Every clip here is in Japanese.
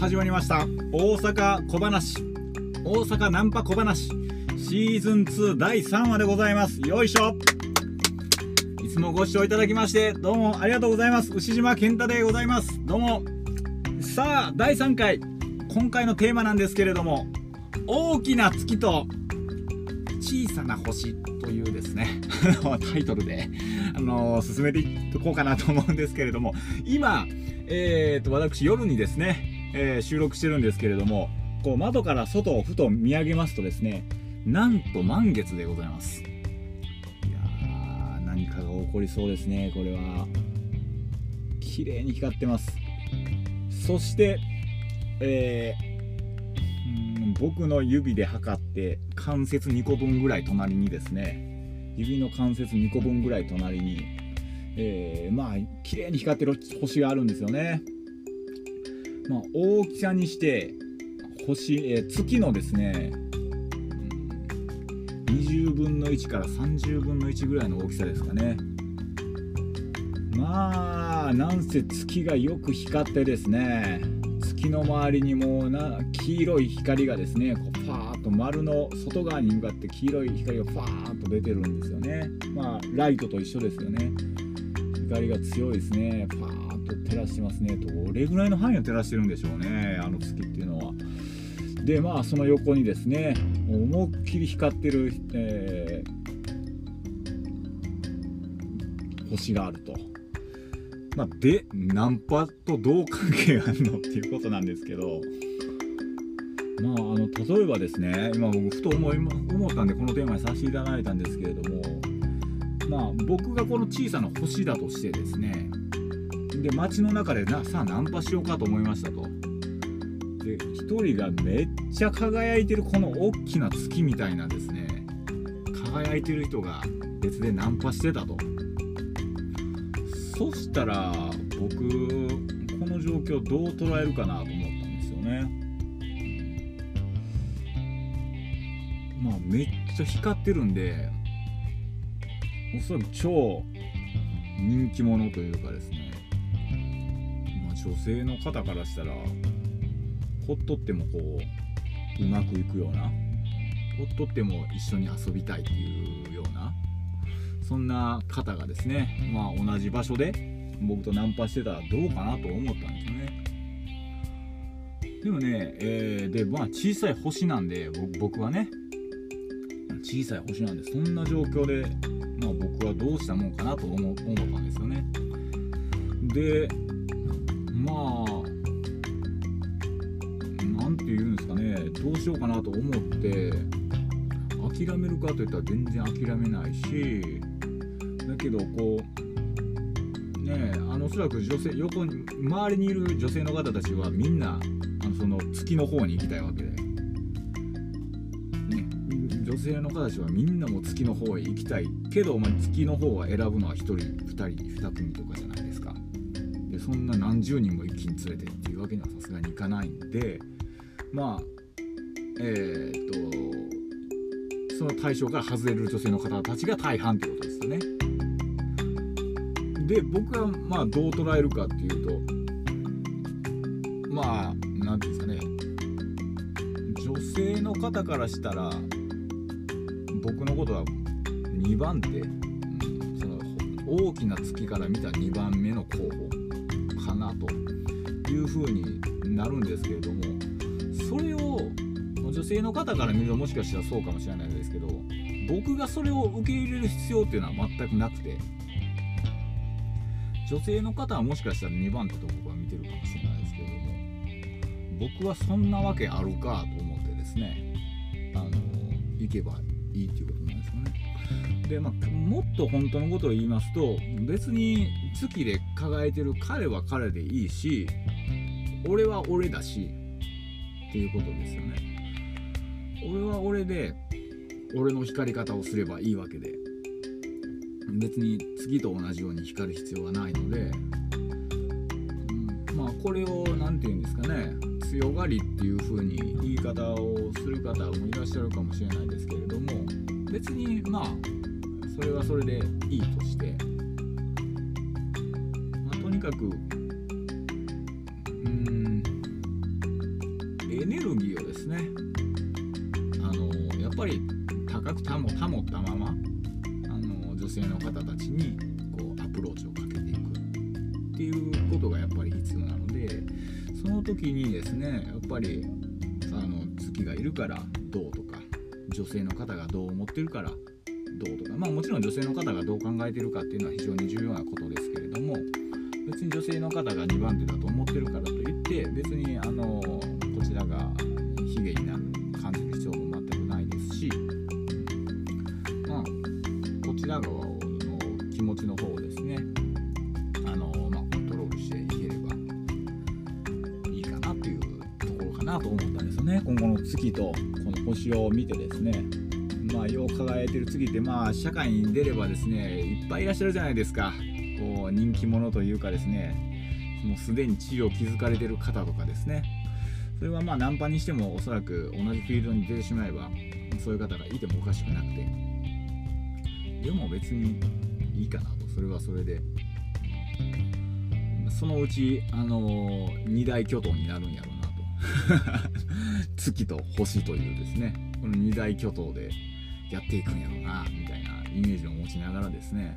始まりました。大阪小話。大阪ナンパ小話。シーズン2第3話でございます。よいしょ。いつもご視聴いただきましてどうもありがとうございます。牛島健太でございます。どうも。さあ第3回。今回のテーマなんですけれども大きな月と小さな星というですね タイトルで、あのー、進めていこうかなと思うんですけれども今えーと、私夜にですね、えー、収録してるんですけれどもこう窓から外をふと見上げますとですねなんと満月でございます。いやー何かが起こりそうですねこれは。綺麗に光ってます。そしてえー、僕の指で測って関節2個分ぐらい隣にですね指の関節2個分ぐらい隣にえー、まあ綺麗に光ってる星があるんですよね。まあ、大きさにして星、え、月のですね20分の1から30分の1ぐらいの大きさですかね。まあなんせ月がよく光ってですね月の周りにもな黄色い光がですねこうパーッと丸の外側に向かって黄色い光がパーッと出てるんですよね。まあライトと一緒ですよね。光が強いですね。パーッ照らしますねどれぐらいの範囲を照らしてるんでしょうねあの月っていうのは。でまあその横にですね思いっきり光ってる、えー、星があると。まあ、でナンパとどう関係があるのっていうことなんですけど。まあ、あの例えばですね今僕ふと思い思ったんでこのテーマにさせていただいたんですけれども。まあ、僕がこの小さな星だとしてですねで街の中でなさあナンパしようかと思いましたと。で1人がめっちゃ輝いてるこの大きな月みたいなですね輝いてる人が別でナンパしてたと。そしたら僕この状況どう捉えるかなと思ったんですよね。まあめっちゃ光ってるんでおそらく超人気者というかですね、女性の方からしたらほっとってもこううまくいくようなほっとっても一緒に遊びたいっていうようなそんな方がですね、まあ、同じ場所で僕とナンパしてたらどうかなと思ったんですよね。でもね、えー、でまあ小さい星なんで僕はね小さい星なんでそんな状況でまあ、僕はどうしたもんかなと思思ったんですよね。でどうしようかなと思って諦めるかといったら全然諦めないしだけどこうねあのおそらく女性横に周りにいる女性の方たちはみんなあのその月の方に行きたいわけで。女性の方たちはみんなも月の方へ行きたいけど、まあ、月の方は選ぶのは1人2人2組とかじゃないですか。でそんな何十人も一気に連れてっていうわけにはさすがにいかないんでまあえー、っとその対象から外れる女性の方たちが大半ってことですよね。で僕はまあどう捉えるかっていうとまあ何て言うんですかね。女性の方からしたら僕のことは2番手、うん、その大きな月から見た2番目の候補かなというふうになるんですけれどもそれを女性の方から見るともしかしたらそうかもしれないですけど僕がそれを受け入れる必要っていうのは全くなくて女性の方はもしかしたら2番手と僕は見てるかもしれないですけども僕はそんなわけあるかと思ってですねあの行けばいいっていうことなんですよね。で、まあ、もっと本当のことを言いますと別に月で輝いてる彼は彼でいいし俺は俺だしっていうことですよね。俺は俺で俺の光り方をすればいいわけで。別に月と同じように光る必要はないので、うん、まあこれを何て言うんですかね。強がりっていう風に言い方をする方もいらっしゃるかもしれないですけれども。別にまあそれはそれでいいとして、まあ、とにかくうんエネルギーをですね。ぱり高く保保ったままあの女性の方たちにこうアプローチをかけていくっていうことがやっぱり必要なのでその時にですねやっぱりあの月がいるからどうとか女性の方がどう思ってるからどうとかまあもちろん女性の方がどう考えてるかっていうのは非常に重要なことですけれども別に女性の方が2番手だと思ってるからといって別にあのらの気持ちの方をですねあの、まあ、コントロールしていければいいかなっていうところかなと思ったんですよね。今後の月とこの星を見てですねまあ、よう輝いてる次ってまあ社会に出ればですねいっぱいいらっしゃるじゃないですか。こう人気者というかですねもうすでに地位を築かれてる方とかですね。それはまあナンパにしてもおそらく同じフィールドに出てしまえばそういう方がいてもおかしくなくて。でも別にいいかなと。それはそれで。そのうちあの二大巨頭になるんやろうなと。月と星というですね。この二大巨頭でやっていくんやろうなみたいなイメージを持ちながらですね。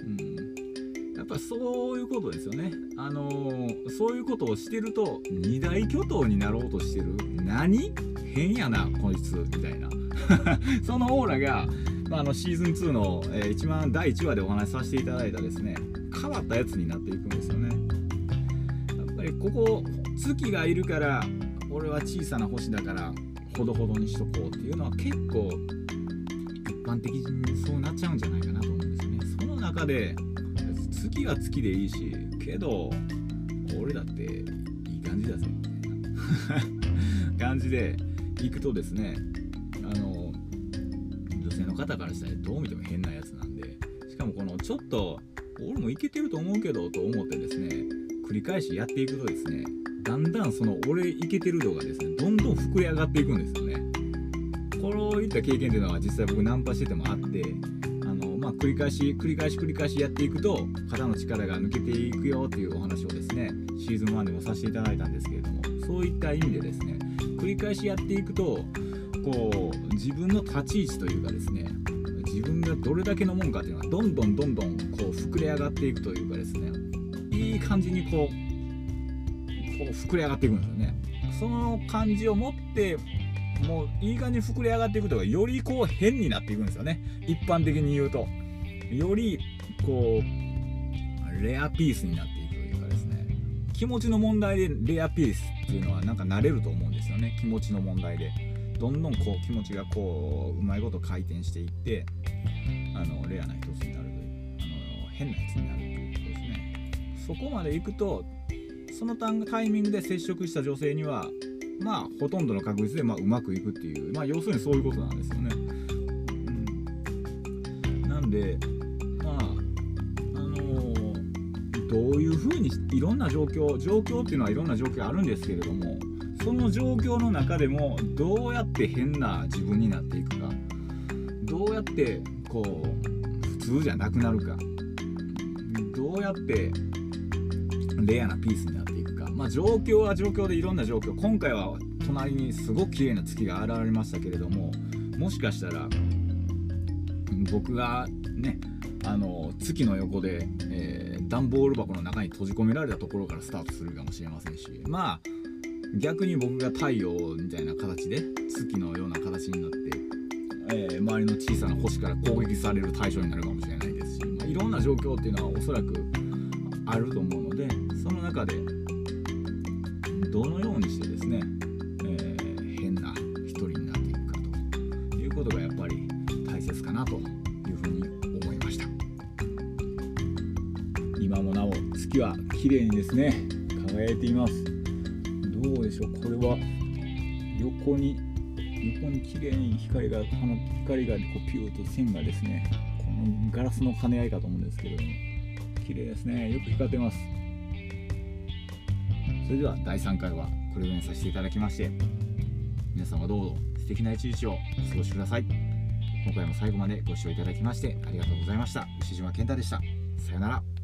うん。やっぱそういうことですよね。あのー、そういうことをしてると二大巨頭になろうとしてる何？変やなこいつみたいな。そのオーラが、まあ、あのシーズン2の、えー、一番第1話でお話しさせていただいたですね変わったやつになっていくんですよね。やっぱりここ月がいるから俺は小さな星だからほどほどにしとこうっていうのは結構一般的にそうなっちゃうんじゃないかなと思うんですよね。その中で月は月でいいしけど俺だっていい感じだぜ。みたいな感じで行くとですねあの女性の方からしたらどう見ても変なやつなんでしかもこのちょっと俺もいけてると思うけどと思ってですね繰り返しやっていくとですねだんだんその俺イケてる度がですねどんどん膨れ上がっていくんですよね。こういった経験っていうのは実際僕ナンパしててもあってあのまあ繰り返し繰り返し繰り返しやっていくと肩の力が抜けていくよっていうお話をですねシーズン1でもさせていただいたんですけれどもそういった意味でですね繰り返しやっていくとこう自分の立ち位置というかですね自分がどれだけのもんかっていうのはどんどんどんどんこう膨れ上がっていくというかですねいい感じにこうこう膨れ上がっていくんですよね。その感じを持ってもういい感じに膨れ上がっていくとかよりこう変になっていくんですよね。一般的に言うと。よりこうレアピースになっていくというかですね。気持ちの問題でレアピースっていうのはなんか慣れると思うんですよね。気持ちの問題で。どんどんこう気持ちがこううまいこと回転していってあのレアな一つになるあの変なやつになるということですねそこまでいくとそのタイミングで接触した女性にはまあほとんどの確率でまあうまくいくっていうまあ要するにそういうことなんですよね。うん、なんでまああのー、どういうふうにいろんな状況状況っていうのはいろんな状況あるんですけれどもその状況の中でもどうやって変な自分になっていくかどうやってこう普通じゃなくなるかどうやってレアなピースになっていくか、まあ、状況は状況でいろんな状況今回は隣にすごく綺麗な月が現れましたけれどももしかしたら僕がねあの月の横で、えー、段ボール箱の中に閉じ込められたところからスタートするかもしれませんしまあ逆に僕が太陽みたいな形で月のような形になって、えー、周りの小さな星から攻撃される対象になるかもしれないですし、まあ、いろんな状況っていうのはおそらくあると思うのでその中でどのようにしてですね、えー、変な一人になっていくかということがやっぱり大切かなというふうに思いました。今もなお月は綺麗にですね輝いています。どうでしょう。これは横に横に綺麗に光がこの光がこうピューと線がですねこのガラスの兼ね合いかと思うんですけれども綺麗ですね。よく光ってます。それでは第3回はこれぐらいにさせていただきまして皆様どうぞ素敵な一日をお過ごしください。今回も最後までご視聴いただきましてありがとうございました。牛島健太でした。さよなら。